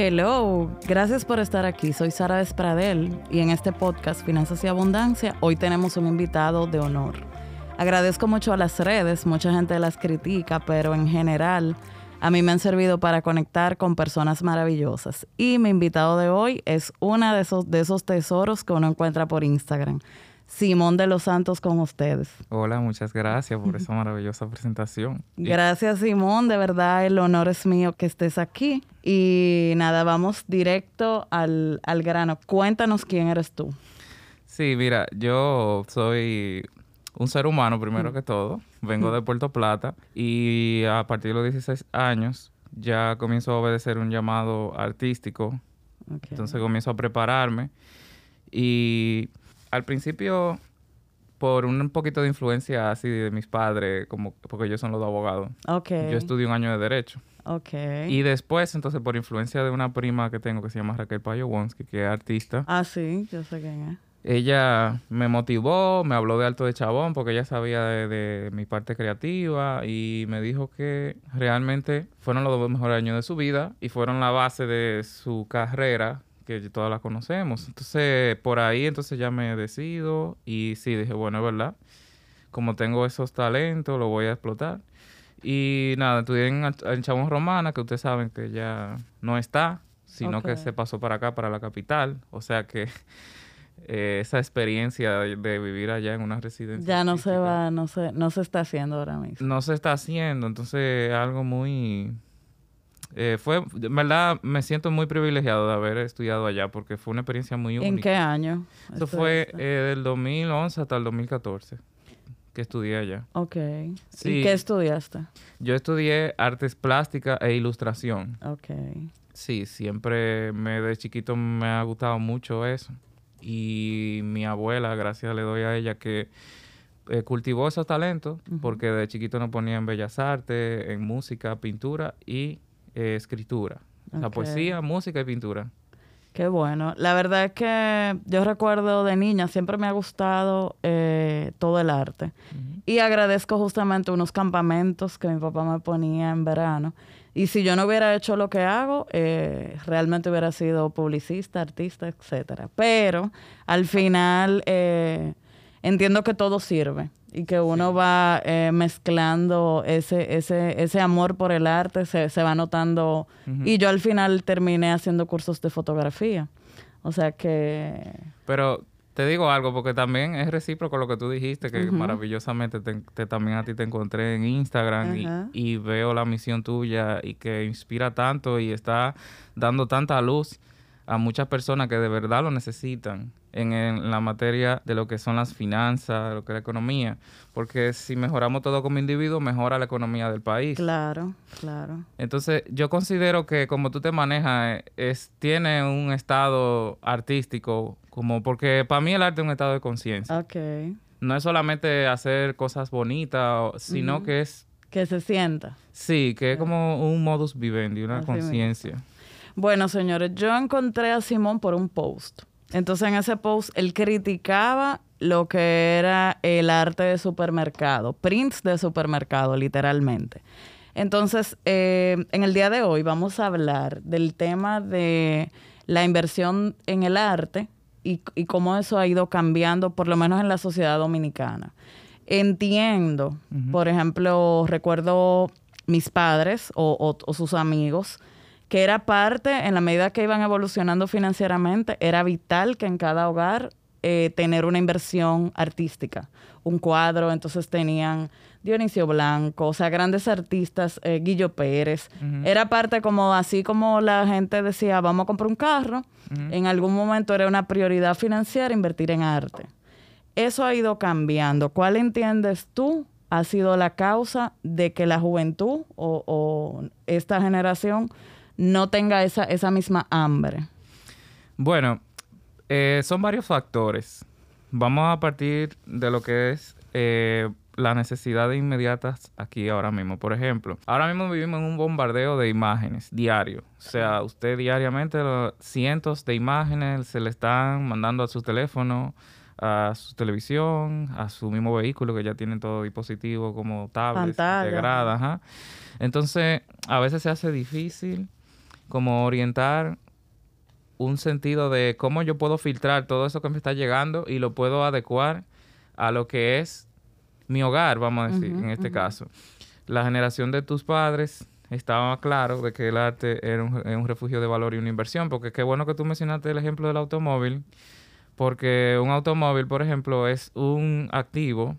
Hello, gracias por estar aquí. Soy Sara Despradel y en este podcast Finanzas y Abundancia hoy tenemos un invitado de honor. Agradezco mucho a las redes, mucha gente las critica, pero en general a mí me han servido para conectar con personas maravillosas. Y mi invitado de hoy es uno de esos, de esos tesoros que uno encuentra por Instagram. Simón de los Santos con ustedes. Hola, muchas gracias por esa maravillosa presentación. Gracias Simón, de verdad el honor es mío que estés aquí. Y nada, vamos directo al, al grano. Cuéntanos quién eres tú. Sí, mira, yo soy un ser humano primero que todo. Vengo de Puerto Plata y a partir de los 16 años ya comienzo a obedecer un llamado artístico. Entonces comienzo a prepararme y al principio por un poquito de influencia así de mis padres, como porque ellos son los dos abogados. Okay. Yo estudié un año de derecho. Okay. Y después, entonces, por influencia de una prima que tengo que se llama Raquel Payo Wonsky, que es artista. Ah, sí, yo sé quién es. Ella me motivó, me habló de Alto de Chabón porque ella sabía de, de, mi parte creativa y me dijo que realmente fueron los dos mejores años de su vida y fueron la base de su carrera que todas la conocemos. Entonces, por ahí entonces ya me decido y sí, dije, bueno, es verdad, como tengo esos talentos, lo voy a explotar. Y nada, estudié en, en Chabón Romana, que ustedes saben que ya no está, sino okay. que se pasó para acá, para la capital. O sea que eh, esa experiencia de, de, vivir allá en una residencia. Ya no se va, no se, no se está haciendo ahora mismo. No se está haciendo, entonces algo muy... Eh, fue, en verdad, me siento muy privilegiado de haber estudiado allá porque fue una experiencia muy única. ¿En qué año? Eso fue eh, del 2011 hasta el 2014 que estudié allá. Ok. Sí. ¿Y qué estudiaste? Yo estudié artes plásticas e ilustración. Ok. Sí, siempre me de chiquito me ha gustado mucho eso. Y mi abuela, gracias le doy a ella que eh, cultivó esos talentos uh -huh. porque de chiquito nos ponía en bellas artes, en música, pintura y eh, escritura. Okay. La poesía, música y pintura. Qué bueno. La verdad es que yo recuerdo de niña, siempre me ha gustado eh, todo el arte. Uh -huh. Y agradezco justamente unos campamentos que mi papá me ponía en verano. Y si yo no hubiera hecho lo que hago, eh, realmente hubiera sido publicista, artista, etcétera. Pero al final eh, entiendo que todo sirve y que uno sí. va eh, mezclando ese, ese, ese amor por el arte, se, se va notando. Uh -huh. Y yo al final terminé haciendo cursos de fotografía. O sea que... Pero te digo algo, porque también es recíproco lo que tú dijiste, que uh -huh. maravillosamente te, te, también a ti te encontré en Instagram uh -huh. y, y, veo la misión tuya y que inspira tanto y está dando tanta luz a muchas personas que de verdad lo necesitan en, en, la materia de lo que son las finanzas, lo que es la economía. Porque si mejoramos todo como individuo, mejora la economía del país. Claro, claro. Entonces, yo considero que como tú te manejas, es, tiene un estado artístico, como porque para mí el arte es un estado de conciencia. Ok. No es solamente hacer cosas bonitas, sino uh -huh. que es... Que se sienta. Sí, que es como un modus vivendi, una conciencia. Bueno, señores, yo encontré a Simón por un post. Entonces, en ese post, él criticaba lo que era el arte de supermercado, prints de supermercado, literalmente. Entonces, eh, en el día de hoy vamos a hablar del tema de la inversión en el arte y, y cómo eso ha ido cambiando, por lo menos en la sociedad dominicana. Entiendo, uh -huh. por ejemplo, recuerdo mis padres o, o, o sus amigos que era parte, en la medida que iban evolucionando financieramente, era vital que en cada hogar eh, tener una inversión artística, un cuadro, entonces tenían Dionisio Blanco, o sea, grandes artistas, eh, Guillo Pérez, uh -huh. era parte como, así como la gente decía, vamos a comprar un carro, uh -huh. en algún momento era una prioridad financiera invertir en arte. Eso ha ido cambiando. ¿Cuál entiendes tú ha sido la causa de que la juventud o, o esta generación no tenga esa, esa misma hambre? Bueno, eh, son varios factores. Vamos a partir de lo que es eh, las necesidades inmediatas aquí ahora mismo. Por ejemplo, ahora mismo vivimos en un bombardeo de imágenes diario. O sea, usted diariamente cientos de imágenes se le están mandando a su teléfono, a su televisión, a su mismo vehículo que ya tienen todo dispositivo como tablets, integradas. Entonces, a veces se hace difícil como orientar un sentido de cómo yo puedo filtrar todo eso que me está llegando y lo puedo adecuar a lo que es mi hogar, vamos a decir, en este caso. La generación de tus padres estaba claro de que el arte era un, refugio de valor y una inversión, porque qué bueno que tú mencionaste el ejemplo del automóvil, porque un automóvil, por ejemplo, es un activo,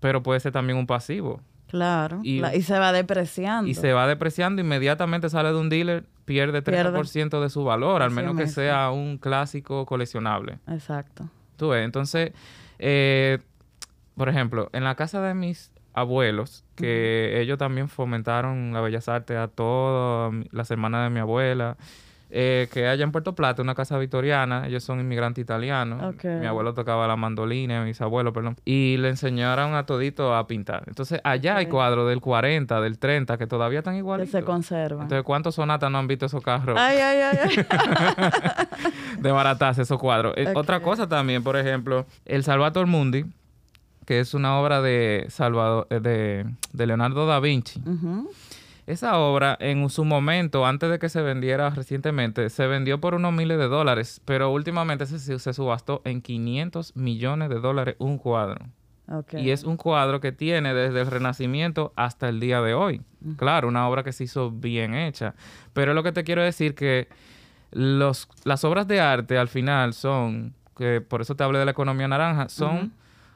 pero puede ser también un pasivo. Claro, y, se va depreciando. Y se va depreciando, inmediatamente sale de un dealer, pierde 30% de su valor, al menos que sea un clásico coleccionable. Exacto. Tú ves, entonces, eh, por ejemplo, en la casa de mis abuelos, que ellos también fomentaron la bellas artes a todas las hermanas de mi abuela, eh, que allá en Puerto Plata, una casa victoriana, ellos son inmigrantes italianos. Mi abuelo tocaba la mandolina, mis abuelos, perdón. Y le enseñaron a todito a pintar. Entonces, allá hay cuadros del 40, del 30, que todavía están iguales. Que se conservan. Entonces, ¿cuántos sonatas no han visto esos carros? Ay, ay, ay. de baratas esos cuadros. Eh, otra cosa también, por ejemplo, el Salvator Mundi, que es una obra de, Salvador, eh, de, de Leonardo da Vinci. Esa obra, en su momento, antes de que se vendiera recientemente, se vendió por unos miles de dólares, pero últimamente se, se subastó en 500 millones de dólares un cuadro. Y es un cuadro que tiene desde el Renacimiento hasta el día de hoy. Claro, una obra que se hizo bien hecha. Pero lo que te quiero decir que los, las obras de arte al final son, que por eso te hablé de la economía naranja, son,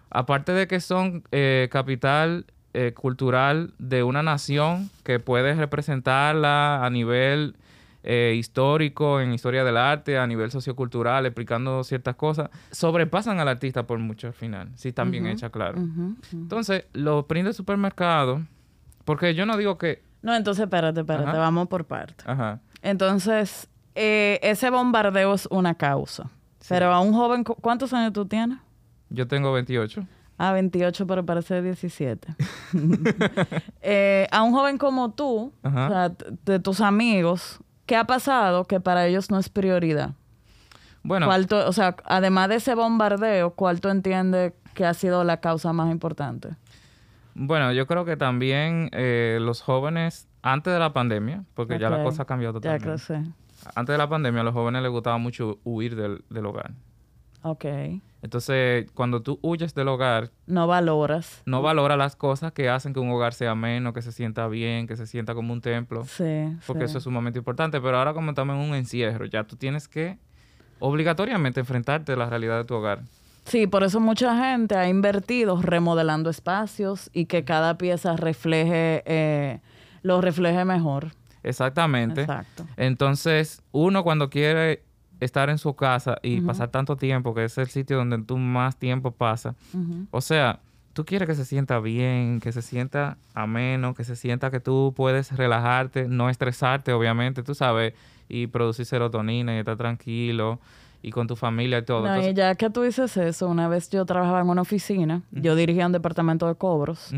aparte de que son eh, capital eh, cultural de una nación que puede representarla a nivel eh, histórico, en historia del arte, a nivel sociocultural, explicando ciertas cosas, sobrepasan al artista por mucho al final, si están bien hechas, claro. Entonces, los prints de supermercado, porque yo no digo que... No, entonces espérate, espérate, vamos por parte. Ajá. Entonces, eh, ese bombardeo es una causa. Pero a un joven, ¿cuántos años tú tienes? Yo tengo 28. Ah, 28, pero parece 17. Eh, a un joven como tú, o sea, de tus amigos, ¿qué ha pasado que para ellos no es prioridad? Bueno. o sea, además de ese bombardeo, ¿cuál tú entiendes que ha sido la causa más importante? Bueno, yo creo que también eh, los jóvenes, antes de la pandemia, porque ya la cosa ha cambiado totalmente. Ya creo, Antes de la pandemia, a los jóvenes les gustaba mucho huir del, del hogar. Ok. Entonces, cuando tú huyes del hogar... No valoras. No valoras las cosas que hacen que un hogar sea ameno, que se sienta bien, que se sienta como un templo. Sí. Porque eso es sumamente importante. Pero ahora como estamos en un encierro, ya tú tienes que obligatoriamente enfrentarte a la realidad de tu hogar. Sí, por eso mucha gente ha invertido remodelando espacios y que cada pieza refleje, eh, lo refleje mejor. Exactamente. Exacto. Entonces, uno cuando quiere estar en su casa y pasar tanto tiempo, que es el sitio donde tú más tiempo pasas. O sea, tú quieres que se sienta bien, que se sienta ameno, que se sienta que tú puedes relajarte, no estresarte, obviamente, tú sabes, y producir serotonina y estar tranquilo y con tu familia y todo. No, y ya que tú dices eso, una vez yo trabajaba en una oficina, yo dirigía un departamento de cobros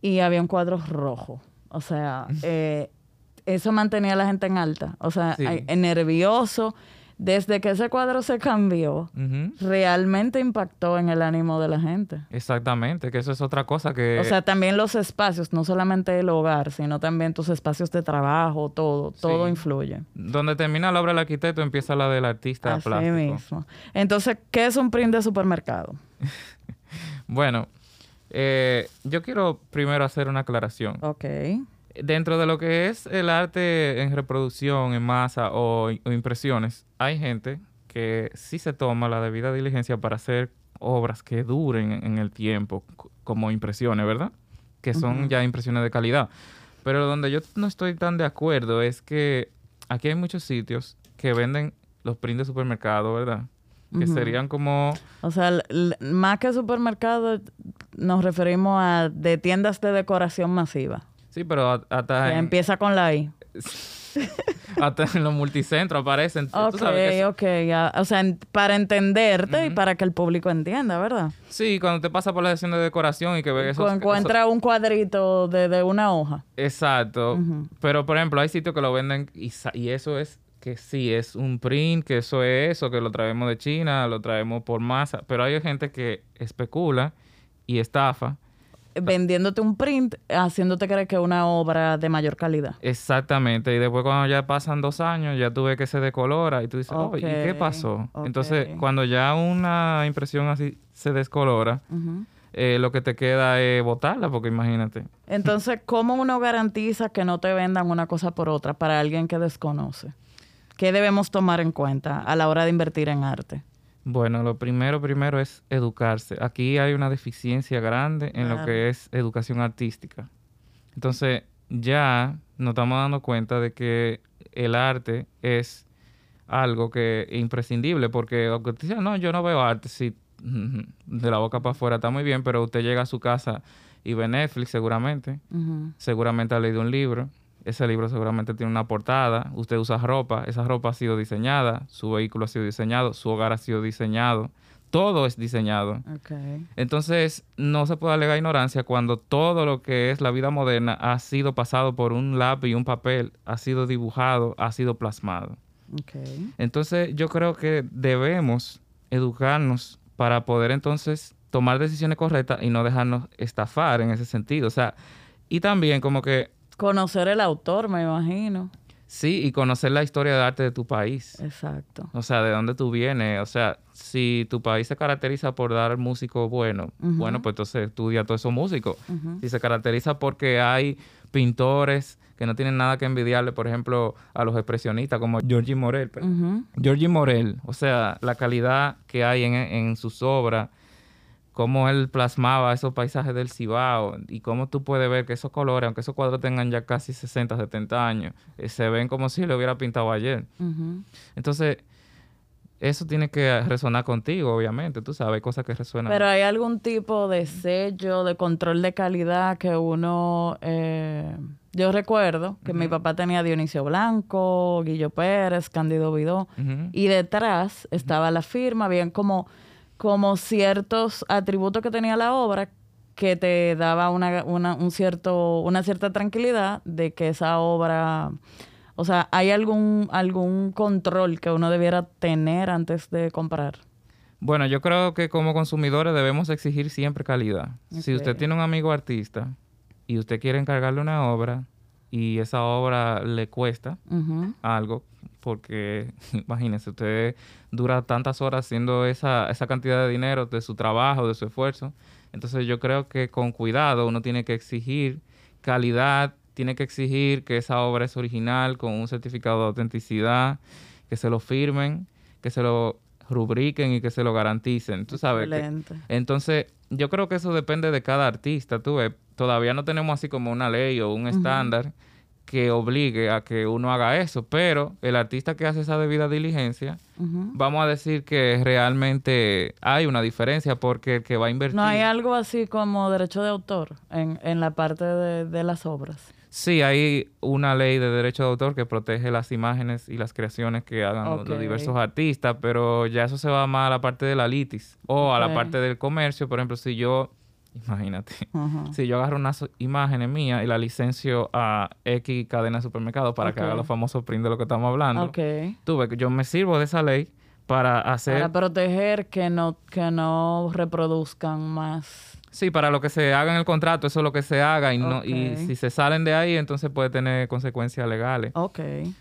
y había un cuadro rojo. O sea, eh, eso mantenía a la gente en alta. O sea, nervioso desde que ese cuadro se cambió, realmente impactó en el ánimo de la gente. Exactamente, que eso es otra cosa que... O sea, también los espacios, no solamente el hogar, sino también tus espacios de trabajo, todo, todo influye. Donde termina la obra del arquitecto, empieza la del artista Así mismo. Entonces, ¿qué es un print de supermercado? bueno, eh, yo quiero primero hacer una aclaración. Ok dentro de lo que es el arte en reproducción, en masa o, impresiones, hay gente que sí se toma la debida diligencia para hacer obras que duren en el tiempo, como impresiones, ¿verdad? Que son ya impresiones de calidad. Pero donde yo no estoy tan de acuerdo es que aquí hay muchos sitios que venden los prints de supermercado, ¿verdad? Que serían como... O sea, más que supermercado, nos referimos a de tiendas de decoración masiva. Sí, pero hasta... Empieza con la I. hasta en los multicentros aparecen. Ok, ok, ya. O sea, para entenderte y para que el público entienda, ¿verdad? Sí, cuando te pasa por la sesión de decoración y que ves eso. Encuentra un cuadrito de, una hoja. Exacto. Pero, por ejemplo, hay sitios que lo venden y, y eso es que sí, es un print, que eso es eso, que lo traemos de China, lo traemos por masa. Pero hay gente que especula y estafa vendiéndote un print, haciéndote creer que es una obra de mayor calidad. Exactamente. Y después cuando ya pasan dos años, ya tú ves que se decolora y tú dices, oh, ¿y qué pasó? Entonces, cuando ya una impresión así se descolora, eh, lo que te queda es botarla, porque imagínate. Entonces, ¿cómo uno garantiza que no te vendan una cosa por otra para alguien que desconoce? ¿Qué debemos tomar en cuenta a la hora de invertir en arte? Bueno, lo primero, primero es educarse. Aquí hay una deficiencia grande en lo que es educación artística. Entonces, ya nos estamos dando cuenta de que el arte es algo que es imprescindible, porque aunque usted dice, no, yo no veo arte, sí, de la boca para afuera está muy bien, pero usted llega a su casa y ve Netflix seguramente, seguramente ha leído un libro, ese libro seguramente tiene una portada, usted usa ropa, esa ropa ha sido diseñada, su vehículo ha sido diseñado, su hogar ha sido diseñado, todo es diseñado. Entonces, no se puede alegar ignorancia cuando todo lo que es la vida moderna ha sido pasado por un lápiz y un papel, ha sido dibujado, ha sido plasmado. Entonces, yo creo que debemos educarnos para poder entonces tomar decisiones correctas y no dejarnos estafar en ese sentido. O sea, y también como que Conocer el autor, me imagino. sí, y conocer la historia de arte de tu país. Exacto. O sea, de dónde tú vienes. O sea, si tu país se caracteriza por dar músicos buenos, bueno, pues entonces estudia a todos esos músicos. Si se caracteriza porque hay pintores que no tienen nada que envidiarle, por ejemplo, a los expresionistas como Georgie Morel. Ujú. Georgie Morel, o sea, la calidad que hay en, en sus obras, cómo él plasmaba esos paisajes del Cibao y cómo tú puedes ver que esos colores, aunque esos cuadros tengan ya casi 60, 70 años, eh, se ven como si lo hubiera pintado ayer. Entonces, eso tiene que resonar contigo, obviamente. Tú sabes, hay cosas que resuenan. Pero hay algún tipo de sello, de control de calidad que uno... eh, yo recuerdo que mi papá tenía Dionisio Blanco, Guillo Pérez, Cándido Vidó, y detrás estaba la firma, habían como, como ciertos atributos que tenía la obra que te daba una, una, un cierto, una cierta tranquilidad de que esa obra... O sea, ¿hay algún, algún control que uno debiera tener antes de comprar? Bueno, yo creo que como consumidores debemos exigir siempre calidad. Si usted tiene un amigo artista y usted quiere encargarle una obra y esa obra le cuesta algo, porque imagínese, usted dura tantas horas haciendo esa, esa cantidad de dinero de su trabajo, de su esfuerzo. Entonces yo creo que con cuidado uno tiene que exigir calidad, tiene que exigir que esa obra es original, con un certificado de autenticidad, que se lo firmen, que se lo rubriquen y que se lo garanticen. Tú sabes que entonces, yo creo que eso depende de cada artista. Tú ves, todavía no tenemos así como una ley o un estándar que obligue a que uno haga eso, pero el artista que hace esa debida diligencia, vamos a decir que realmente hay una diferencia porque el que va a invertir... No hay algo así como derecho de autor en, en la parte de, de las obras. Sí, hay una ley de derecho de autor que protege las imágenes y las creaciones que hagan los- diversos artistas, pero ya eso se va más a la parte de la litis o a la parte del comercio. Por ejemplo, si yo, imagínate. Si yo agarro unas imágenes mías y la licencio a X cadena de supermercado para que haga los famosos print de lo que estamos hablando, Ok. tú ves que yo me sirvo de esa ley para hacer, Para proteger que no, que no reproduzcan más. sí, para lo que se haga en el contrato, eso es lo que se haga y no y si se salen de ahí, entonces puede tener consecuencias legales. Ok.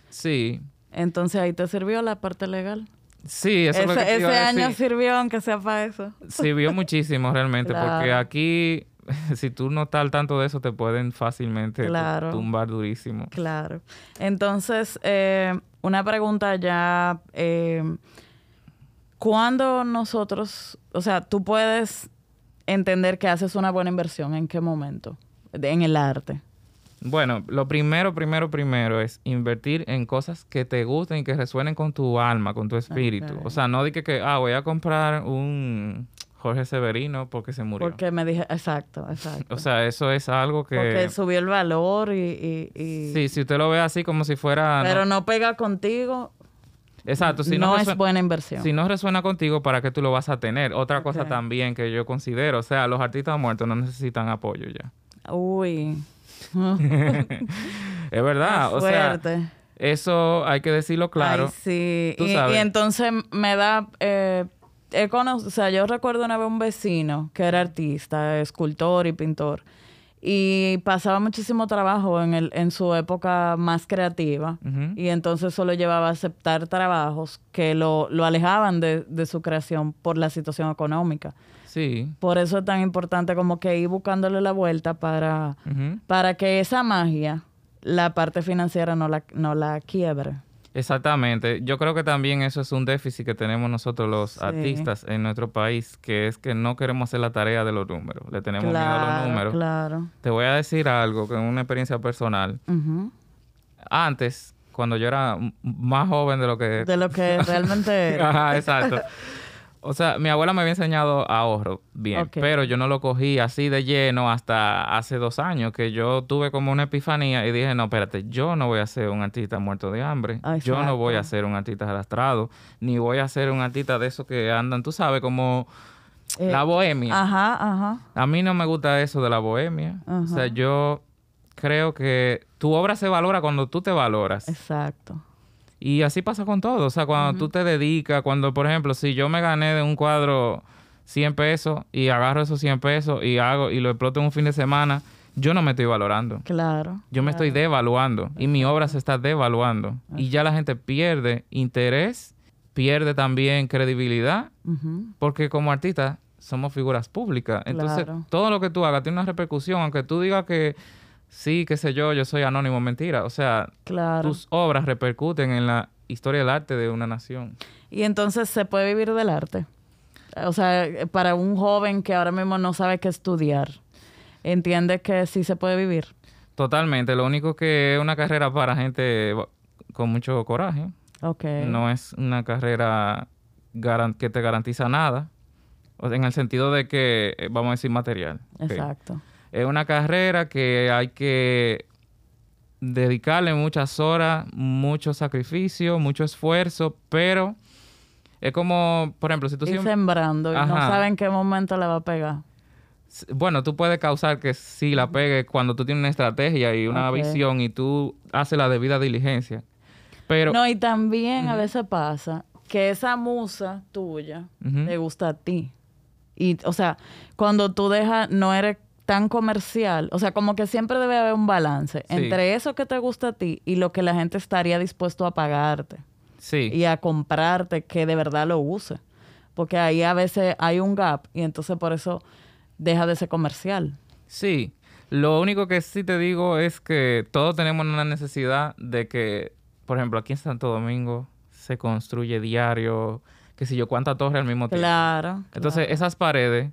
Sí, Entonces ahí te sirvió la parte legal. Sí, eso es lo que ese iba ese año sirvió, aunque sea para eso. Sirvió muchísimo realmente, porque aquí, si tú no estás al tanto de eso, te pueden fácilmente Claro. tumbar durísimo. Claro. Entonces, eh, una pregunta ya. Eh, ¿Cuándo nosotros, o sea, tú puedes entender que haces una buena inversión? ¿En qué momento? De- en el arte. Bueno, lo primero, primero, primero es invertir en cosas que te gusten y que resuenen con tu alma, con tu espíritu. Ok. O sea, no di que, ah, voy a comprar un Jorge Severino porque se murió. Porque me dije, exacto, exacto. O sea, eso es algo que... Porque subió el valor y... y- y- Sí, si usted lo ve así como si fuera... pero no- no pega contigo, Exacto, si no, no, es buena inversión. Si no resuena contigo, ¿para qué tú lo vas a tener? Otra cosa también que yo considero, o sea, los artistas muertos no necesitan apoyo ya. Uy. Es verdad, o sea, eso hay que decirlo claro. Ay, sí. Y, entonces me da, eh, he cono- o sea, yo recuerdo una vez un vecino que era artista, escultor y pintor, y pasaba muchísimo trabajo en, el, en su época más creativa, y entonces solo llevaba a aceptar trabajos que lo, lo alejaban de, de su creación por la situación económica. Sí. Por eso es tan importante como que ir buscándole la vuelta para, para que esa magia, la parte financiera no la, no la quiebre. Exactamente. Yo creo que también eso es un déficit que tenemos nosotros los Sí. artistas en nuestro país, que es que no queremos hacer la tarea de los números. Le tenemos miedo a los Claro, números. claro. Te voy a decir algo, que es una experiencia personal. Antes, cuando yo era más joven de lo que... De lo que realmente. Ajá, exacto. O sea, mi abuela me había enseñado ahorro, bien, pero yo no lo cogí así de lleno hasta hace dos años, que yo tuve como una epifanía y dije, no, espérate, yo no voy a ser un artista muerto de hambre, yo no voy a ser un artista arrastrado, ni voy a ser un artista de esos que andan, tú sabes, como Eh, la bohemia. Ajá, ajá. A mí no me gusta eso de la bohemia. O sea, Ajá. yo creo que tu obra se valora cuando tú te valoras. Exacto. Y así pasa con todo. O sea, cuando tú te dedicas, cuando, por ejemplo, si yo me gané de un cuadro 100 pesos y agarro esos 100 pesos y hago y lo exploto en un fin de semana, yo no me estoy valorando. Claro. Yo me estoy devaluando y mi obra se está devaluando. Y ya la gente pierde interés, pierde también credibilidad, porque como artista somos figuras públicas. Entonces, Claro. todo lo que tú hagas tiene una repercusión, aunque tú digas que sí, qué sé yo, yo soy anónimo, mentira. O sea, Claro. tus obras repercuten en la historia del arte de una nación. Y entonces se puede vivir del arte. O sea, para un joven que ahora mismo no sabe qué estudiar, entiende que sí se puede vivir. Totalmente. Lo único que es una carrera para gente con mucho coraje. Ok. No es una carrera que te garantiza nada. En el sentido de que, eh, vamos a decir, material. Exacto. Es una carrera que hay que dedicarle muchas horas, mucho sacrificio, mucho esfuerzo, pero es como, por ejemplo, si tú Y siempre... sembrando y no Ajá. sabe en qué momento le va a pegar. Bueno, tú puedes causar que sí la pegue cuando tú tienes una estrategia y una visión y tú haces la debida diligencia. Pero, no, y también a veces pasa que esa musa tuya Ujú. te gusta a ti. Y, o sea, cuando tú dejas, no eres tan comercial, o sea, como que siempre debe haber un balance Sí. entre eso que te gusta a ti y lo que la gente estaría dispuesto a pagarte sí, y a comprarte que de verdad lo use. Porque ahí a veces hay un gap y entonces por eso deja de ser comercial. sí. Lo único que sí te digo es que todos tenemos una necesidad de que, por ejemplo, aquí en Santo Domingo se construye diario, qué sé yo, cuántas torres al mismo tiempo. Claro. Entonces, claro, esas paredes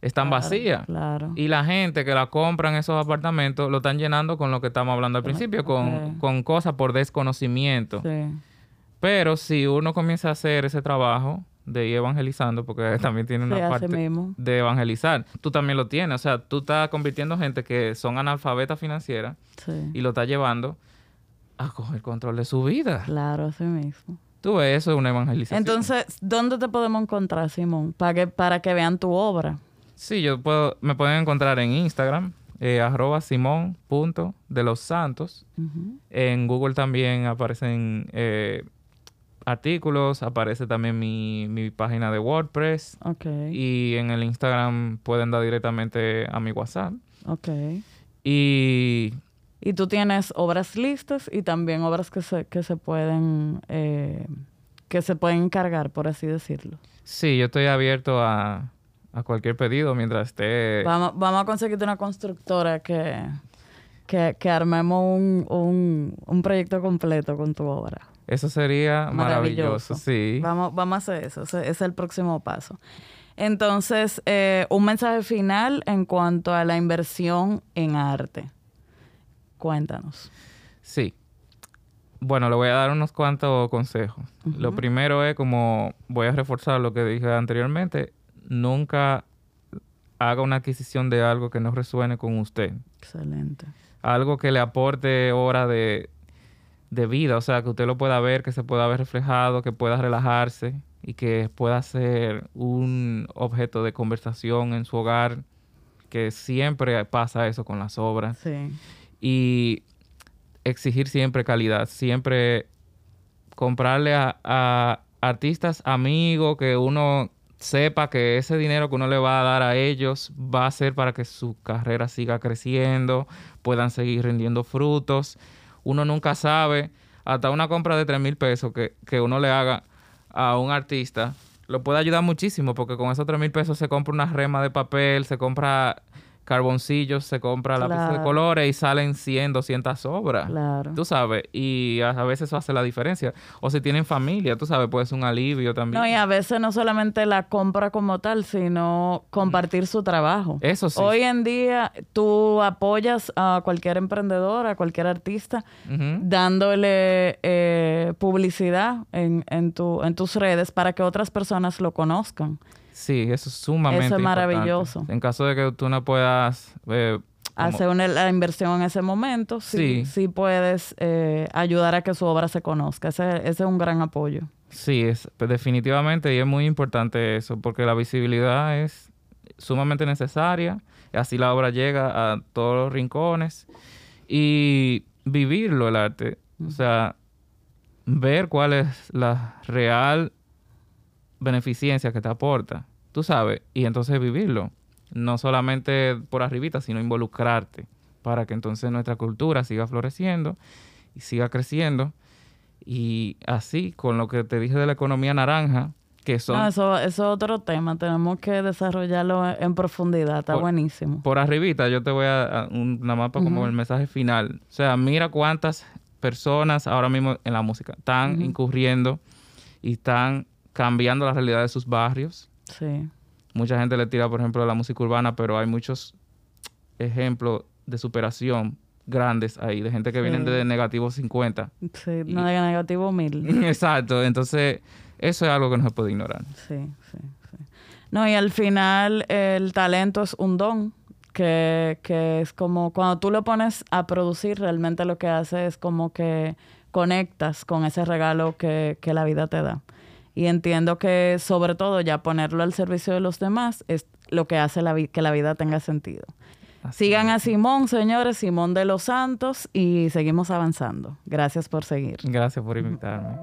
están claro, vacías. Claro. Y la gente que la compra en esos apartamentos lo están llenando con lo que estamos hablando al principio, con, con cosas por desconocimiento. Sí. Pero si uno comienza a hacer ese trabajo de ir evangelizando, porque también tiene una parte mismo. de evangelizar, tú también lo tienes. O sea, tú estás convirtiendo gente que son analfabetas financieras Sí. y lo estás llevando a coger control de su vida. Claro, así mismo. Tú ves, eso es una evangelización. Entonces, ¿dónde te podemos encontrar, Simón? Para que, para que vean tu obra. Sí, yo puedo, me pueden encontrar en Instagram, eh, arroba simón punto de los santos. En Google también aparecen eh, artículos, aparece también mi, mi página de WordPress. Ok, Y en el Instagram pueden dar directamente a mi WhatsApp. ok. Y Y tú tienes obras listas y también obras que se, que se pueden eh, que se pueden encargar, por así decirlo. sí, yo estoy abierto a, a cualquier pedido mientras esté... Vamos, vamos a conseguirte una constructora que, que, que armemos un, un, un proyecto completo con tu obra. Eso sería maravilloso, sí. Vamos, vamos a hacer eso. Ese ese es el próximo paso. Entonces, eh, un mensaje final en cuanto a la inversión en arte. Cuéntanos. Sí. Bueno, le voy a dar unos cuantos consejos. Lo primero es como voy a reforzar lo que dije anteriormente, nunca haga una adquisición de algo que no resuene con usted. Excelente. Algo que le aporte hora de, de vida, o sea, que usted lo pueda ver, que se pueda ver reflejado, que pueda relajarse y que pueda ser un objeto de conversación en su hogar, que siempre pasa eso con las obras Sí. y exigir siempre calidad, siempre comprarle a, a artistas amigos que uno sepa que ese dinero que uno le va a dar a ellos va a ser para que su carrera siga creciendo, puedan seguir rindiendo frutos. Uno nunca sabe, hasta una compra de 3 mil pesos que, que uno le haga a un artista, lo puede ayudar muchísimo porque con esos 3 mil pesos se compra una rema de papel, se compra carboncillos, se compra lápices de Claro. colores y salen 100, 200 obras. Claro. Tú sabes, y a, veces eso hace la diferencia. O si tienen familia, tú sabes, puede ser un alivio también. No, y a veces no solamente la compra como tal, sino compartir su trabajo. Eso sí. Hoy en día tú apoyas a cualquier emprendedor, a cualquier artista, dándole eh, publicidad en, en, tu, en tus redes para que otras personas lo conozcan. Sí, eso es sumamente Eso es importante. maravilloso. En caso de que tú no puedas... eh, como- Hacer una, la inversión en ese momento, sí, Sí. sí puedes eh, ayudar a que su obra se conozca. Ese, ese es un gran apoyo. Sí, es, pues, definitivamente y es muy importante eso, porque la visibilidad es sumamente necesaria. Así la obra llega a todos los rincones y vivirlo el arte. O sea, ver cuál es la real beneficencia que te aporta, tú sabes, y entonces vivirlo. No solamente por arribita, sino involucrarte para que entonces nuestra cultura siga floreciendo y siga creciendo. Y así, con lo que te dije de la economía naranja, que son No, eso, eso es otro tema. Tenemos que desarrollarlo en profundidad. Está Por- buenísimo. por arribita, yo te voy a, a un, nada más para como el mensaje final. O sea, mira cuántas personas ahora mismo en la música están incurriendo y están cambiando la realidad de sus barrios. Sí. Mucha gente le tira, por ejemplo, a la música urbana, pero hay muchos ejemplos de superación grandes ahí, de gente que vienen Sí. de negativo 50. Sí, no de negativo mil. Exacto, entonces eso es algo que no se puede ignorar. Sí, sí, sí. No, y al final el talento es un don que, que es como cuando tú lo pones a producir, realmente lo que hace es como que conectas con ese regalo que, que la vida te da. Y entiendo que sobre todo ya ponerlo al servicio de los demás es lo que hace la que la vida tenga sentido. Así Sigan a Simón, señores, Simón de los Santos, y seguimos avanzando. Gracias por seguir. Gracias por invitarme.